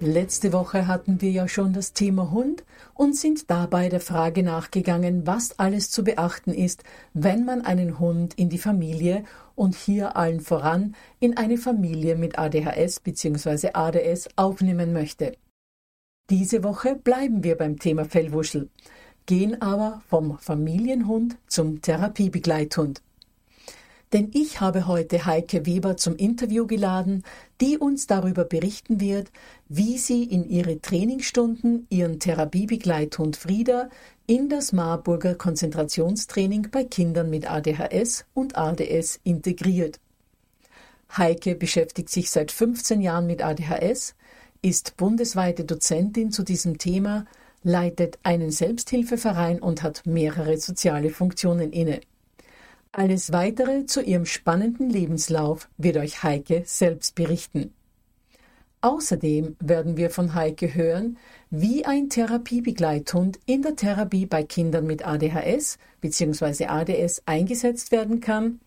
Letzte Woche hatten wir ja schon das Thema Hund und sind dabei der Frage nachgegangen, was alles zu beachten ist, wenn man einen Hund in die Familie und hier allen voran in eine Familie mit ADHS bzw. ADS aufnehmen möchte. Diese Woche bleiben wir beim Thema Fellwuschel, gehen aber vom Familienhund zum Therapiebegleithund. Denn ich habe heute Heike Weber zum Interview geladen, die uns darüber berichten wird, wie sie in ihre Trainingsstunden ihren Therapiebegleithund Frieda in das Marburger Konzentrationstraining bei Kindern mit ADHS und ADS integriert. Heike beschäftigt sich seit 15 Jahren mit ADHS, ist bundesweite Dozentin zu diesem Thema, leitet einen Selbsthilfeverein und hat mehrere soziale Funktionen inne. Alles weitere zu ihrem spannenden Lebenslauf wird euch Heike selbst berichten. Außerdem werden wir von Heike hören, wie ein Therapiebegleithund in der Therapie bei Kindern mit ADHS bzw. ADS eingesetzt werden kann,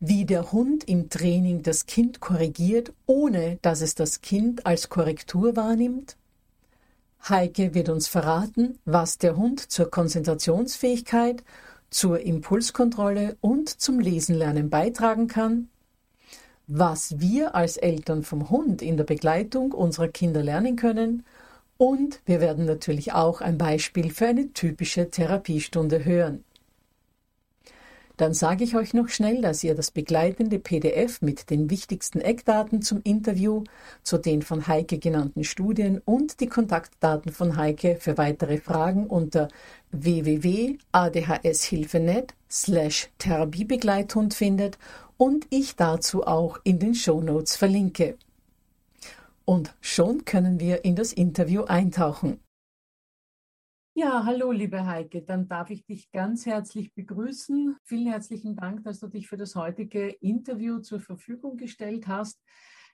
wie der Hund im Training das Kind korrigiert, ohne dass es das Kind als Korrektur wahrnimmt. Heike wird uns verraten, was der Hund zur Konzentrationsfähigkeit zur Impulskontrolle und zum Lesenlernen beitragen kann, was wir als Eltern vom Hund in der Begleitung unserer Kinder lernen können und wir werden natürlich auch ein Beispiel für eine typische Therapiestunde hören. Dann sage ich euch noch schnell, dass ihr das begleitende PDF mit den wichtigsten Eckdaten zum Interview, zu den von Heike genannten Studien und die Kontaktdaten von Heike für weitere Fragen unter www.adhshilfenet slash Therapiebegleithund findet und ich dazu auch in den Shownotes verlinke. Und schon können wir in das Interview eintauchen. Ja, hallo, liebe Heike. Dann darf ich dich ganz herzlich begrüßen. Vielen herzlichen Dank, dass du dich für das heutige Interview zur Verfügung gestellt hast.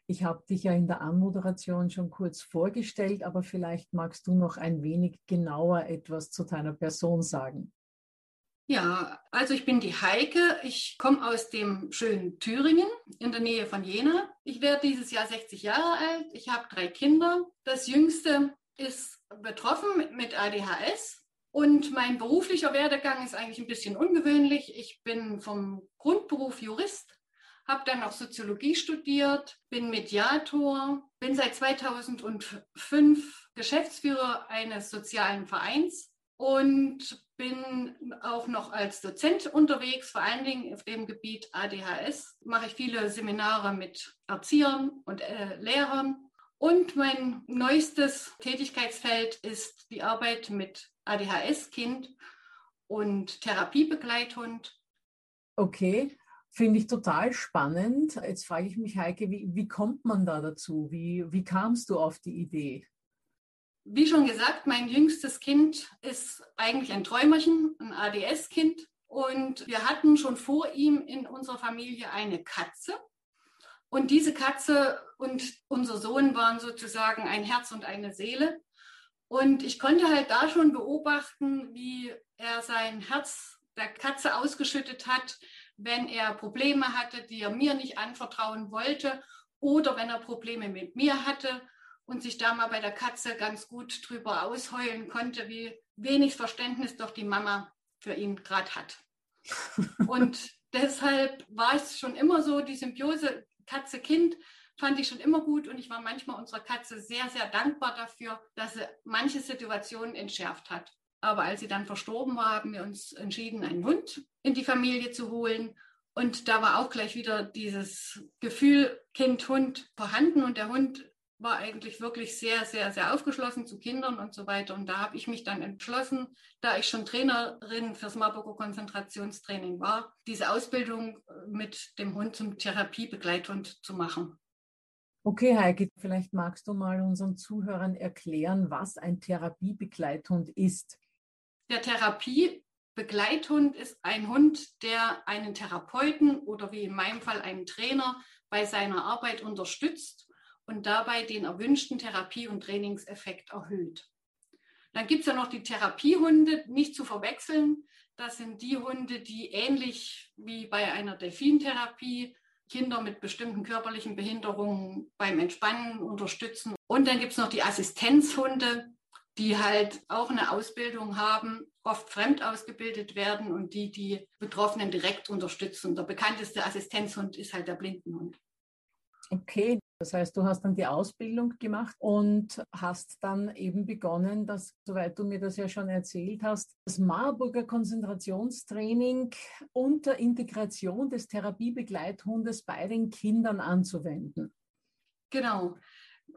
Ich habe dich ja in der Anmoderation schon kurz vorgestellt, aber vielleicht magst du noch ein wenig genauer etwas zu deiner Person sagen. Ja, also ich bin die Heike. Ich komme aus dem schönen Thüringen in der Nähe von Jena. Ich werde dieses Jahr 60 Jahre alt. Ich habe drei Kinder. Das jüngste ist betroffen mit ADHS und mein beruflicher Werdegang ist eigentlich ein bisschen ungewöhnlich. Ich bin vom Grundberuf Jurist, habe dann auch Soziologie studiert, bin Mediator, bin seit 2005 Geschäftsführer eines sozialen Vereins und bin auch noch als Dozent unterwegs, vor allen Dingen auf dem Gebiet ADHS. Mache ich viele Seminare mit Erziehern und äh, Lehrern Und mein neuestes Tätigkeitsfeld ist die Arbeit mit ADHS-Kind und Therapiebegleithund. Okay, finde ich total spannend. Jetzt frage ich mich, Heike, wie, wie kommt man da dazu? Wie, wie kamst du auf die Idee? Wie schon gesagt, mein jüngstes Kind ist eigentlich ein Träumerchen, ein ADS-Kind. Und wir hatten schon vor ihm in unserer Familie eine Katze. Und diese Katze und unser Sohn waren sozusagen ein Herz und eine Seele. Und ich konnte halt da schon beobachten, wie er sein Herz der Katze ausgeschüttet hat, wenn er Probleme hatte, die er mir nicht anvertrauen wollte oder wenn er Probleme mit mir hatte und sich da mal bei der Katze ganz gut drüber ausheulen konnte, wie wenig Verständnis doch die Mama für ihn gerade hat. Und deshalb war es schon immer so, die Symbiose Katze-Kind fand ich schon immer gut und ich war manchmal unserer Katze sehr, sehr dankbar dafür, dass sie manche Situationen entschärft hat. Aber als sie dann verstorben war, haben wir uns entschieden, einen Hund in die Familie zu holen. Und da war auch gleich wieder dieses Gefühl Kind-Hund vorhanden und der Hund war eigentlich wirklich sehr, sehr, sehr aufgeschlossen zu Kindern und so weiter. Und da habe ich mich dann entschlossen, da ich schon Trainerin fürs Marburger Konzentrationstraining war, diese Ausbildung mit dem Hund zum Therapiebegleithund zu machen. Okay, Heike, vielleicht magst du mal unseren Zuhörern erklären, was ein Therapiebegleithund ist. Der Therapiebegleithund ist ein Hund, der einen Therapeuten oder wie in meinem Fall einen Trainer bei seiner Arbeit unterstützt und dabei den erwünschten Therapie- und Trainingseffekt erhöht. Dann gibt es ja noch die Therapiehunde, nicht zu verwechseln. Das sind die Hunde, die ähnlich wie bei einer Delfintherapie Kinder mit bestimmten körperlichen Behinderungen beim Entspannen unterstützen. Und dann gibt es noch die Assistenzhunde, die halt auch eine Ausbildung haben, oft fremd ausgebildet werden und die die Betroffenen direkt unterstützen. Der bekannteste Assistenzhund ist halt der Blindenhund. Okay, das heißt, du hast dann die Ausbildung gemacht und hast dann eben begonnen, dass, soweit du mir das ja schon erzählt hast, das Marburger Konzentrationstraining unter Integration des Therapiebegleithundes bei den Kindern anzuwenden. Genau.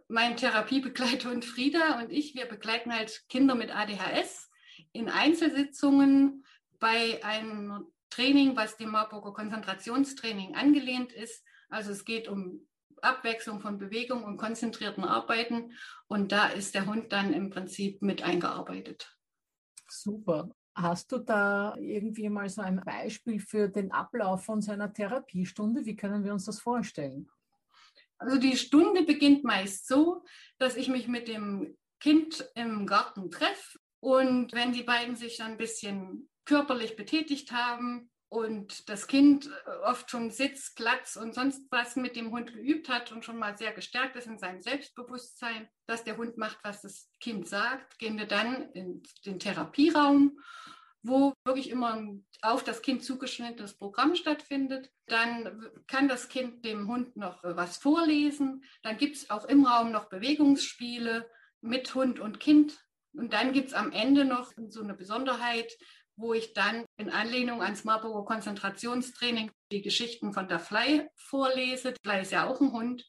Mein Therapiebegleithund Frieda und ich, wir begleiten halt Kinder mit ADHS in Einzelsitzungen bei einem Training, was dem Marburger Konzentrationstraining angelehnt ist. Also es geht um Abwechslung von Bewegung und konzentrierten Arbeiten. Und da ist der Hund dann im Prinzip mit eingearbeitet. Super. Hast du da irgendwie mal so ein Beispiel für den Ablauf von seiner Therapiestunde? Wie können wir uns das vorstellen? Also die Stunde beginnt meist so, dass ich mich mit dem Kind im Garten treffe und wenn die beiden sich dann ein bisschen körperlich betätigt haben, und das Kind äh, oft schon Sitz, Platz und sonst was mit dem Hund geübt hat und schon mal sehr gestärkt ist in seinem Selbstbewusstsein, dass der Hund macht, was das Kind sagt, gehen wir dann in den Therapieraum, wo wirklich immer ein auf das Kind zugeschnittenes Programm stattfindet. Dann kann das Kind dem Hund noch was vorlesen. Dann gibt es auch im Raum noch Bewegungsspiele mit Hund und Kind. Und dann gibt es am Ende noch so eine Besonderheit, wo ich dann in Anlehnung ans Marburger Konzentrationstraining die Geschichten von der Fly vorlese. Fly ist ja auch ein Hund.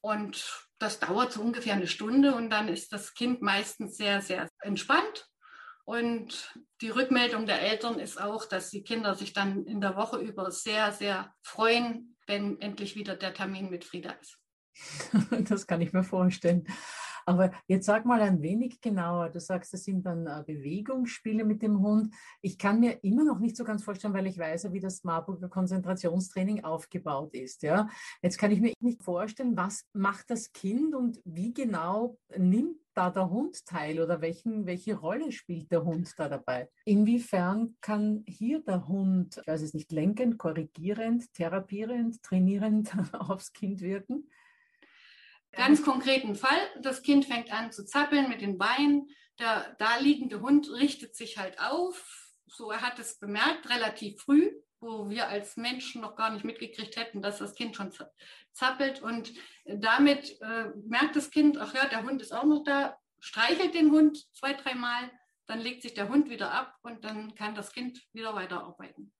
Und das dauert so ungefähr eine Stunde und dann ist das Kind meistens sehr, sehr entspannt. Und die Rückmeldung der Eltern ist auch, dass die Kinder sich dann in der Woche über sehr, sehr freuen, wenn endlich wieder der Termin mit Frieda ist. Das kann ich mir vorstellen. Aber jetzt sag mal ein wenig genauer. Du sagst, das sind dann äh, Bewegungsspiele mit dem Hund. Ich kann mir immer noch nicht so ganz vorstellen, weil ich weiß, wie das Marburger Konzentrationstraining aufgebaut ist. Ja, jetzt kann ich mir nicht vorstellen, was macht das Kind und wie genau nimmt da der Hund teil oder welchen, welche Rolle spielt der Hund da dabei? Inwiefern kann hier der Hund, ich weiß es nicht, lenkend, korrigierend, therapierend, trainierend aufs Kind wirken? Ganz konkreten Fall, das Kind fängt an zu zappeln mit den Beinen, der da liegende Hund richtet sich halt auf, so er hat es bemerkt, relativ früh, wo wir als Menschen noch gar nicht mitgekriegt hätten, dass das Kind schon zappelt. Und damit äh, merkt das Kind, ach ja, der Hund ist auch noch da, streichelt den Hund zwei, dreimal, dann legt sich der Hund wieder ab und dann kann das Kind wieder weiterarbeiten.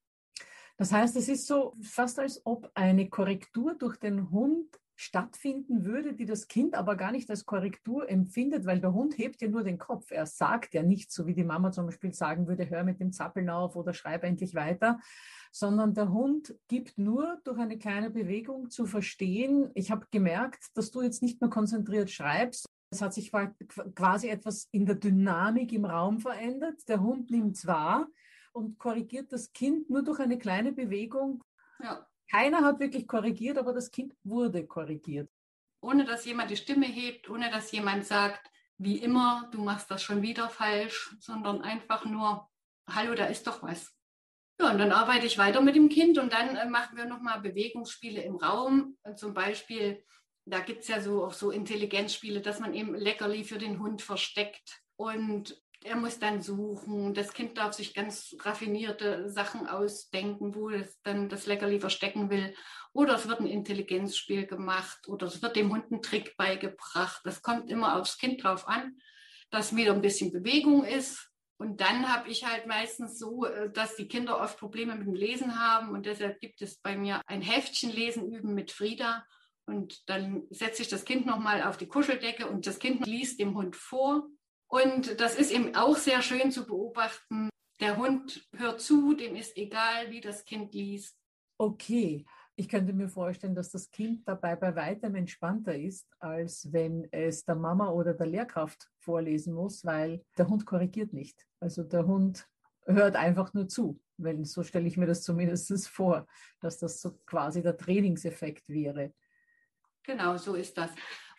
Das heißt, es ist so fast, als ob eine Korrektur durch den Hund stattfinden würde, die das Kind aber gar nicht als Korrektur empfindet, weil der Hund hebt ja nur den Kopf. Er sagt ja nicht, so wie die Mama zum Beispiel sagen würde, hör mit dem Zappeln auf oder schreib endlich weiter, sondern der Hund gibt nur durch eine kleine Bewegung zu verstehen, ich habe gemerkt, dass du jetzt nicht mehr konzentriert schreibst. Es hat sich quasi etwas in der Dynamik im Raum verändert. Der Hund nimmt es wahr und korrigiert das Kind nur durch eine kleine Bewegung. Ja. Keiner hat wirklich korrigiert, aber das Kind wurde korrigiert. Ohne dass jemand die Stimme hebt, ohne dass jemand sagt, wie immer, du machst das schon wieder falsch, sondern einfach nur, hallo, da ist doch was. Ja, und dann arbeite ich weiter mit dem Kind und dann äh, machen wir nochmal Bewegungsspiele im Raum. Zum Beispiel, da gibt es ja so auch so Intelligenzspiele, dass man eben Leckerli für den Hund versteckt. Und er muss dann suchen. Das Kind darf sich ganz raffinierte Sachen ausdenken, wo es dann das Leckerli verstecken will. Oder es wird ein Intelligenzspiel gemacht oder es wird dem Hund ein Trick beigebracht. Das kommt immer aufs Kind drauf an, dass wieder ein bisschen Bewegung ist. Und dann habe ich halt meistens so, äh, dass die Kinder oft Probleme mit dem Lesen haben. Und deshalb gibt es bei mir ein Heftchen Lesen üben mit Frieda. Und dann setze ich das Kind nochmal auf die Kuscheldecke und das Kind liest dem Hund vor und das ist eben auch sehr schön zu beobachten. Der Hund hört zu, dem ist egal, wie das Kind liest. Okay. Ich könnte mir vorstellen, dass das Kind dabei bei weitem entspannter ist, als wenn es der Mama oder der Lehrkraft vorlesen muss, weil der Hund korrigiert nicht. Also der Hund hört einfach nur zu. Wenn, so stelle ich mir das zumindest vor, dass das so quasi der Trainingseffekt wäre. Genau, so ist das.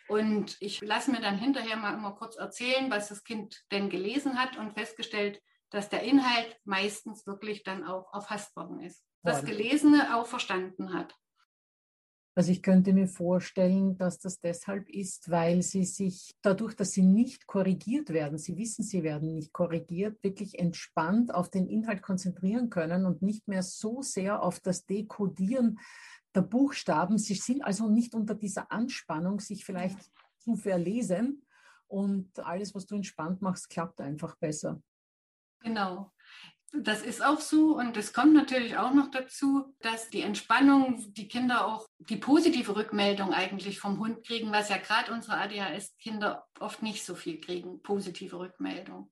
Und ich lasse mir dann hinterher mal immer kurz erzählen, was das Kind denn gelesen hat und festgestellt, dass der Inhalt meistens wirklich dann auch erfasst worden ist. Das Gelesene auch verstanden hat. Also ich könnte mir vorstellen, dass das deshalb ist, weil sie sich dadurch, dass sie nicht korrigiert werden, sie wissen, sie werden nicht korrigiert, wirklich entspannt auf den Inhalt konzentrieren können und nicht mehr so sehr auf das Dekodieren der Buchstaben. Sie sind also nicht unter dieser Anspannung, sich vielleicht zu verlesen. Und alles, was du entspannt machst, klappt einfach besser. Genau. Das ist auch so und es kommt natürlich auch noch dazu, dass die Entspannung, die Kinder auch die positive Rückmeldung eigentlich vom Hund kriegen, was ja gerade unsere ADHS-Kinder oft nicht so viel kriegen, positive Rückmeldung.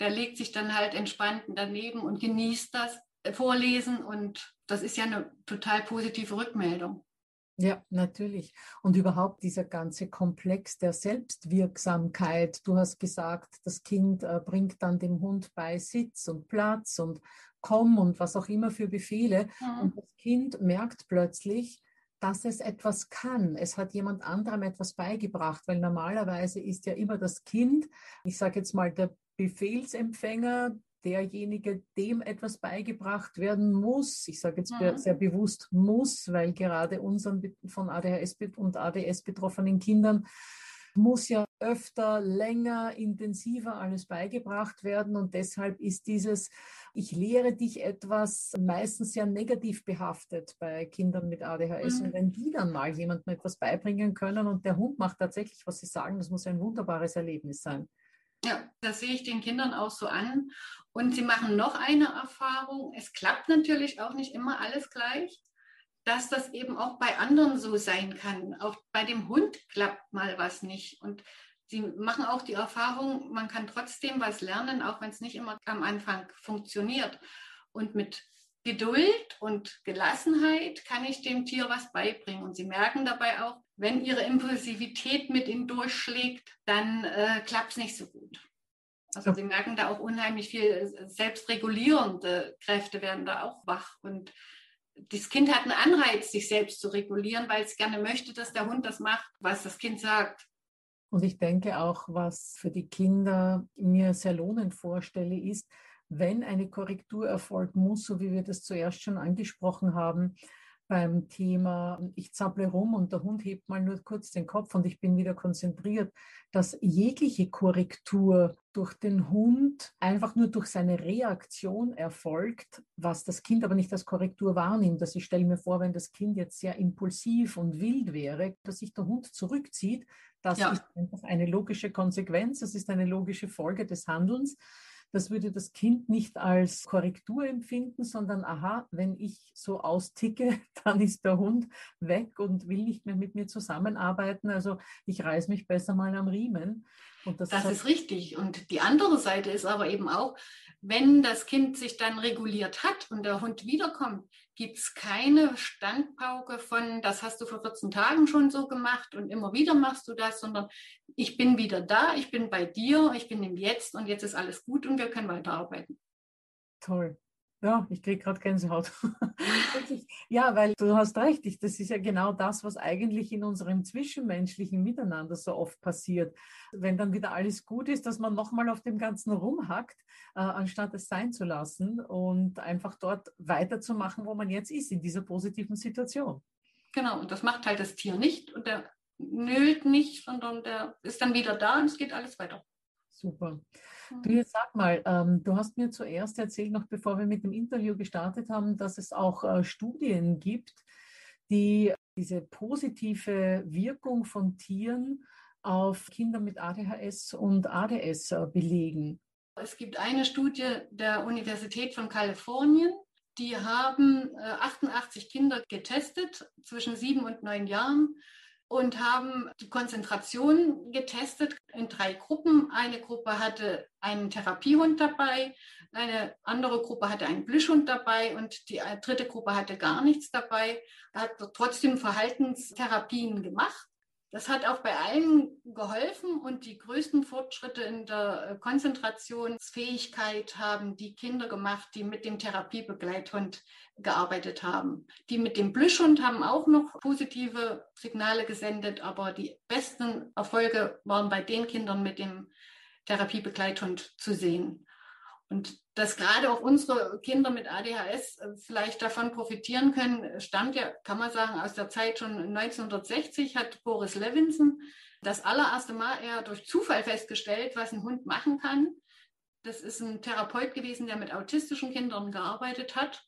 Der legt sich dann halt entspannt daneben und genießt das Vorlesen und das ist ja eine total positive Rückmeldung. Ja, natürlich. Und überhaupt dieser ganze Komplex der Selbstwirksamkeit. Du hast gesagt, das Kind äh, bringt dann dem Hund bei Sitz und Platz und komm und was auch immer für Befehle. Mhm. Und das Kind merkt plötzlich, dass es etwas kann. Es hat jemand anderem etwas beigebracht, weil normalerweise ist ja immer das Kind, ich sage jetzt mal der Befehlsempfänger, derjenige, dem etwas beigebracht werden muss. Ich sage jetzt mhm. sehr bewusst muss, weil gerade unseren von ADHS und ADS betroffenen Kindern muss ja öfter, länger, intensiver alles beigebracht werden. Und deshalb ist dieses, ich lehre dich etwas, meistens sehr negativ behaftet bei Kindern mit ADHS. Mhm. Und wenn die dann mal jemandem etwas beibringen können und der Hund macht tatsächlich, was sie sagen, das muss ein wunderbares Erlebnis sein. Ja, das sehe ich den Kindern auch so an. Und sie machen noch eine Erfahrung. Es klappt natürlich auch nicht immer alles gleich, dass das eben auch bei anderen so sein kann. Auch bei dem Hund klappt mal was nicht. Und sie machen auch die Erfahrung, man kann trotzdem was lernen, auch wenn es nicht immer am Anfang funktioniert. Und mit Geduld und Gelassenheit kann ich dem Tier was beibringen. Und sie merken dabei auch, wenn ihre Impulsivität mit ihnen durchschlägt, dann äh, klappt es nicht so gut. Also ja. sie merken da auch unheimlich viel äh, selbstregulierende Kräfte werden da auch wach. Und das Kind hat einen Anreiz, sich selbst zu regulieren, weil es gerne möchte, dass der Hund das macht, was das Kind sagt. Und ich denke auch, was für die Kinder mir sehr lohnend vorstelle, ist, wenn eine Korrektur erfolgen muss, so wie wir das zuerst schon angesprochen haben, beim Thema, ich zapple rum und der Hund hebt mal nur kurz den Kopf und ich bin wieder konzentriert, dass jegliche Korrektur durch den Hund einfach nur durch seine Reaktion erfolgt, was das Kind aber nicht als Korrektur wahrnimmt. Also ich stelle mir vor, wenn das Kind jetzt sehr impulsiv und wild wäre, dass sich der Hund zurückzieht, das ja. ist einfach eine logische Konsequenz, das ist eine logische Folge des Handelns. Das würde das Kind nicht als Korrektur empfinden, sondern aha, wenn ich so austicke, dann ist der Hund weg und will nicht mehr mit mir zusammenarbeiten. Also ich reiß mich besser mal am Riemen. das, das ist richtig. Und die andere Seite ist aber eben auch, wenn das Kind sich dann reguliert hat und der Hund wiederkommt, gibt es keine Standpauke von, das hast du vor 14 Tagen schon so gemacht und immer wieder machst du das, sondern ich bin wieder da, ich bin bei dir, ich bin im Jetzt und jetzt ist alles gut und wir können weiterarbeiten. Toll. Ja, ich kriege gerade Gänsehaut. ja, weil du hast recht, ich, das ist ja genau das, was eigentlich in unserem zwischenmenschlichen Miteinander so oft passiert. Wenn dann wieder alles gut ist, dass man nochmal auf dem Ganzen rumhackt, äh, anstatt es sein zu lassen und einfach dort weiterzumachen, wo man jetzt ist, in dieser positiven Situation. Genau, und das macht halt das Tier nicht und der nölt nicht, sondern der ist dann wieder da und es geht alles weiter. Super. Du jetzt sag mal, ähm, du hast mir zuerst erzählt, noch bevor wir mit dem Interview gestartet haben, dass es auch äh, Studien gibt, die diese positive Wirkung von Tieren auf Kinder mit ADHS und ADS äh, belegen. Es gibt eine Studie der Universität von Kalifornien, die haben äh, 88 Kinder getestet zwischen sieben und neun Jahren und haben die Konzentration getestet in drei Gruppen. Eine Gruppe hatte einen Therapiehund dabei, eine andere Gruppe hatte einen Plüschhund dabei und die dritte Gruppe hatte gar nichts dabei. Hat trotzdem Verhaltenstherapien gemacht. Das hat auch bei allen geholfen und die größten Fortschritte in der äh, Konzentrationsfähigkeit haben die Kinder gemacht, die mit dem Therapiebegleithund gearbeitet haben. Die mit dem Plüschhund haben auch noch positive Signale gesendet, aber die besten Erfolge waren bei den Kindern mit dem Therapiebegleithund zu sehen. Und dass gerade auch unsere Kinder mit ADHS äh, vielleicht davon profitieren können, stammt ja, kann man sagen, aus der Zeit schon 1960 hat Boris Levinson das allererste Mal eher durch Zufall festgestellt, was ein Hund machen kann. Das ist ein Therapeut gewesen, der mit autistischen Kindern gearbeitet hat.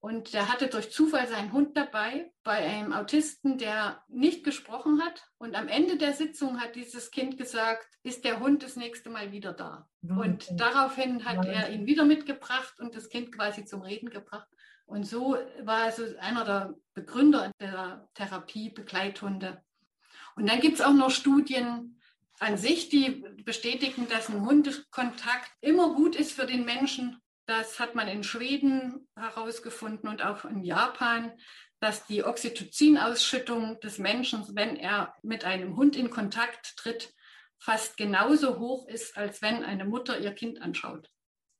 Und der hatte durch Zufall seinen Hund dabei bei einem Autisten, der nicht gesprochen hat. Und am Ende der Sitzung hat dieses Kind gesagt, ist der Hund das nächste Mal wieder da? Und daraufhin hat er ihn wieder mitgebracht und das Kind quasi zum Reden gebracht. Und so war also einer der Begründer der Therapie Begleithunde. Und dann gibt es auch noch Studien an sich, die bestätigen, dass ein Hundekontakt immer gut ist für den Menschen das hat man in Schweden herausgefunden und auch in Japan, dass die Oxytocin-Ausschüttung des Menschen, wenn er mit einem Hund in Kontakt tritt, fast genauso hoch ist, als wenn eine Mutter ihr Kind anschaut.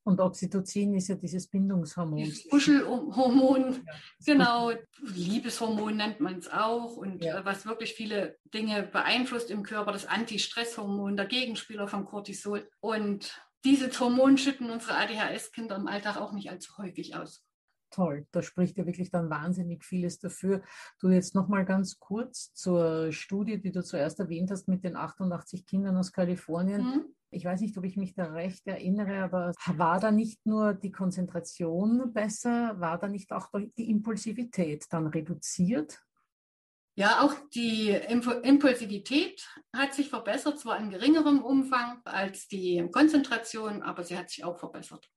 Und Oxytocin ist ja dieses Bindungshormon. Dieses Kuschelhormon, ja, genau. Liebeshormon nennt man es auch. Und ja. was wirklich viele Dinge beeinflusst im Körper, das Antistresshormon, der Gegenspieler vom Cortisol. Und dieses Hormon schütten unsere ADHS-Kinder im Alltag auch nicht allzu häufig aus. Toll, da spricht ja wirklich dann wahnsinnig vieles dafür. Du jetzt noch mal ganz kurz zur Studie, die du zuerst erwähnt hast mit den 88 Kindern aus Kalifornien. Mhm. Ich weiß nicht, ob ich mich da recht erinnere, aber war da nicht nur die Konzentration besser, war da nicht auch die Impulsivität dann reduziert? Ja, auch die Impulsivität hat sich verbessert, zwar in geringerem Umfang als die Konzentration, aber sie hat sich auch verbessert.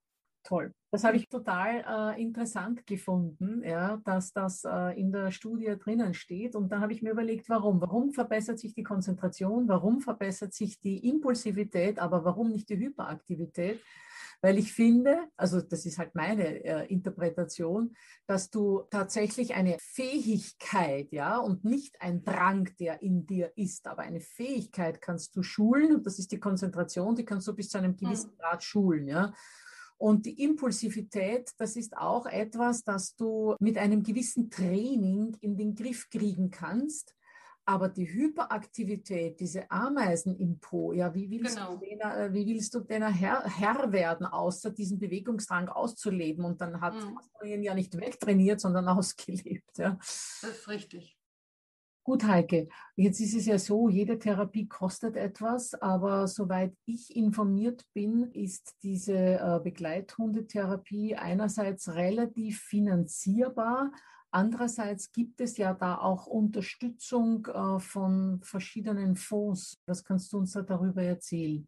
Toll. Das habe ich total äh, interessant gefunden, ja, dass das äh, in der Studie drinnen steht. Und da habe ich mir überlegt, warum? Warum verbessert sich die Konzentration? Warum verbessert sich die Impulsivität? Aber warum nicht die Hyperaktivität? Weil ich finde, also das ist halt meine äh, Interpretation, dass du tatsächlich eine Fähigkeit, ja, und nicht ein Drang, der in dir ist, aber eine Fähigkeit kannst du schulen und das ist die Konzentration, die kannst du bis zu einem gewissen Grad schulen, ja. Und die Impulsivität, das ist auch etwas, das du mit einem gewissen Training in den Griff kriegen kannst. Aber die Hyperaktivität, diese Ameisen im Po, ja, wie willst genau. du denen, äh, wie willst du denen Herr, Herr, werden, außer diesen Bewegungsdrang auszuleben? Und dann hat mhm. man ihn ja nicht wegtrainiert, sondern ausgelebt. Ja. Das ist richtig. Gut, Heike, jetzt ist es ja so, jede Therapie kostet etwas, aber soweit ich informiert bin, ist diese äh, Begleithundetherapie einerseits relativ finanzierbar, Andererseits gibt es ja da auch Unterstützung äh, von verschiedenen Fonds. Was kannst du uns da darüber erzählen?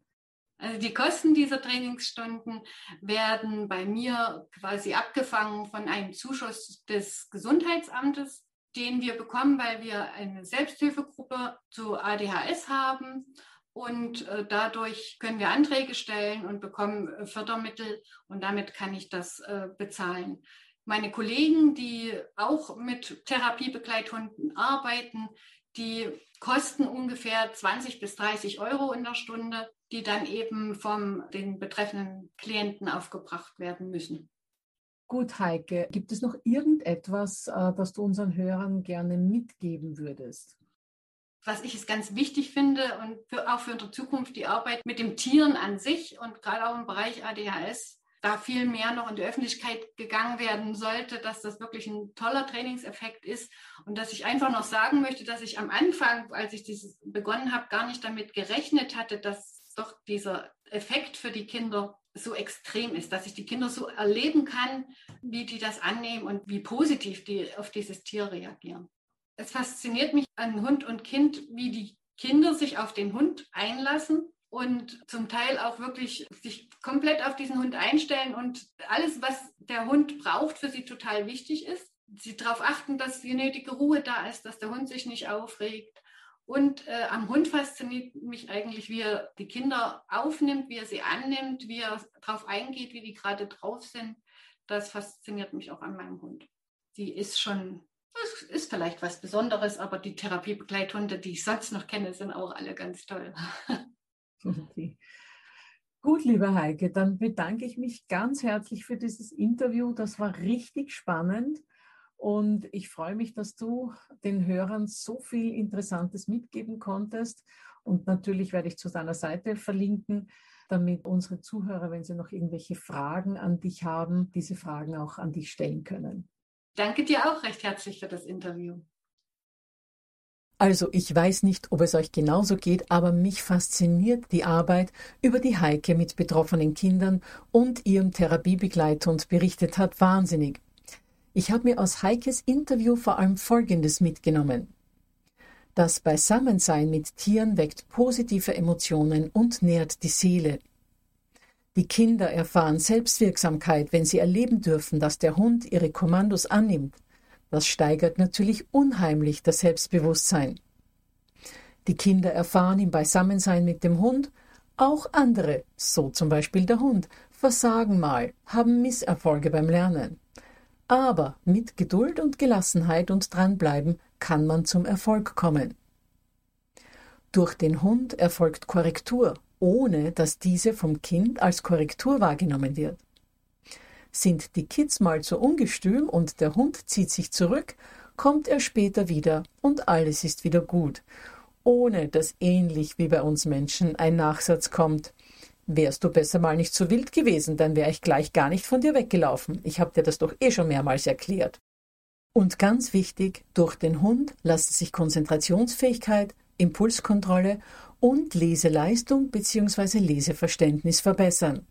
Also die Kosten dieser Trainingsstunden werden bei mir quasi abgefangen von einem Zuschuss des Gesundheitsamtes, den wir bekommen, weil wir eine Selbsthilfegruppe zu ADHS haben. Und äh, dadurch können wir Anträge stellen und bekommen äh, Fördermittel und damit kann ich das bezahlen. Meine Kollegen, die auch mit Therapiebegleithunden arbeiten, die kosten ungefähr 20 bis 30 Euro in der Stunde, die dann eben vom den betreffenden Klienten aufgebracht werden müssen. Gut, Heike, gibt es noch irgendetwas, äh, das du unseren Hörern gerne mitgeben würdest? Was ich es ganz wichtig finde und für, auch für unsere Zukunft die Arbeit mit dem Tieren an sich und gerade auch im Bereich ADHS, da viel mehr noch in die Öffentlichkeit gegangen werden sollte, dass das wirklich ein toller Trainingseffekt ist und dass ich einfach noch sagen möchte, dass ich am Anfang, als ich dieses begonnen habe, gar nicht damit gerechnet hatte, dass doch dieser Effekt für die Kinder so extrem ist, dass ich die Kinder so erleben kann, wie die das annehmen und wie positiv die auf dieses Tier reagieren. Es fasziniert mich an Hund und Kind, wie die Kinder sich auf den Hund einlassen und zum Teil auch wirklich sich komplett auf diesen Hund einstellen und alles, was der Hund braucht, für sie total wichtig ist. Sie darauf achten, dass die nötige Ruhe da ist, dass der Hund sich nicht aufregt. Und äh, am Hund fasziniert mich eigentlich, wie er die Kinder aufnimmt, wie er sie annimmt, wie er darauf eingeht, wie die gerade drauf sind. Das fasziniert mich auch an meinem Hund. Sie ist schon, es ist vielleicht was Besonderes, aber die Therapiebegleithunde, die ich sonst noch kenne, sind auch alle ganz toll. Okay. Gut, liebe Heike, dann bedanke ich mich ganz herzlich für dieses Interview. Das war richtig spannend und ich freue mich, dass du den Hörern so viel Interessantes mitgeben konntest. Und natürlich werde ich zu deiner Seite verlinken, damit unsere Zuhörer, wenn sie noch irgendwelche Fragen an dich haben, diese Fragen auch an dich stellen können. Danke dir auch recht herzlich für das Interview. Also ich weiß nicht, ob es euch genauso geht, aber mich fasziniert die Arbeit, über die Heike mit betroffenen Kindern und ihrem Therapiebegleithund berichtet hat, wahnsinnig. Ich habe mir aus Heikes Interview vor allem Folgendes mitgenommen. Das Beisammensein mit Tieren weckt positive Emotionen und nährt die Seele. Die Kinder erfahren Selbstwirksamkeit, wenn sie erleben dürfen, dass der Hund ihre Kommandos annimmt das steigert natürlich unheimlich das Selbstbewusstsein. Die Kinder erfahren im Beisammensein mit dem Hund, auch andere, so zum Beispiel der Hund, versagen mal, haben Misserfolge beim Lernen. Aber mit Geduld und Gelassenheit und dranbleiben kann man zum Erfolg kommen. Durch den Hund erfolgt Korrektur, ohne dass diese vom Kind als Korrektur wahrgenommen wird. Sind die Kids mal zu ungestüm und der Hund zieht sich zurück, kommt er später wieder und alles ist wieder gut, ohne dass ähnlich wie bei uns Menschen ein Nachsatz kommt. Wärst du besser mal nicht so wild gewesen, dann wäre ich gleich gar nicht von dir weggelaufen. Ich habe dir das doch eh schon mehrmals erklärt. Und ganz wichtig, durch den Hund lassen sich Konzentrationsfähigkeit, Impulskontrolle und Leseleistung bzw. Leseverständnis verbessern.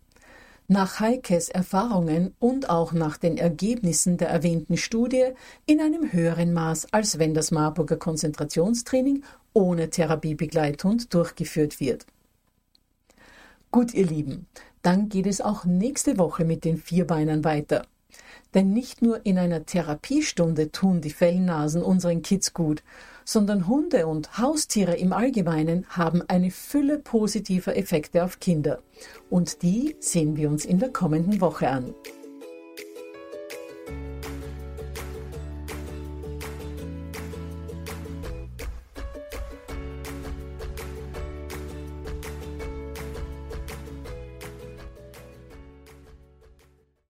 Nach Heikes Erfahrungen und auch nach den Ergebnissen der erwähnten Studie in einem höheren Maß, als wenn das Marburger Konzentrationstraining ohne Therapiebegleithund durchgeführt wird. Gut, ihr Lieben, dann geht es auch nächste Woche mit den Vierbeinern weiter. Denn nicht nur in einer Therapiestunde tun die Fellnasen unseren Kids gut, sondern Hunde und Haustiere im Allgemeinen haben eine Fülle positiver Effekte auf Kinder. Und die sehen wir uns in der kommenden Woche an.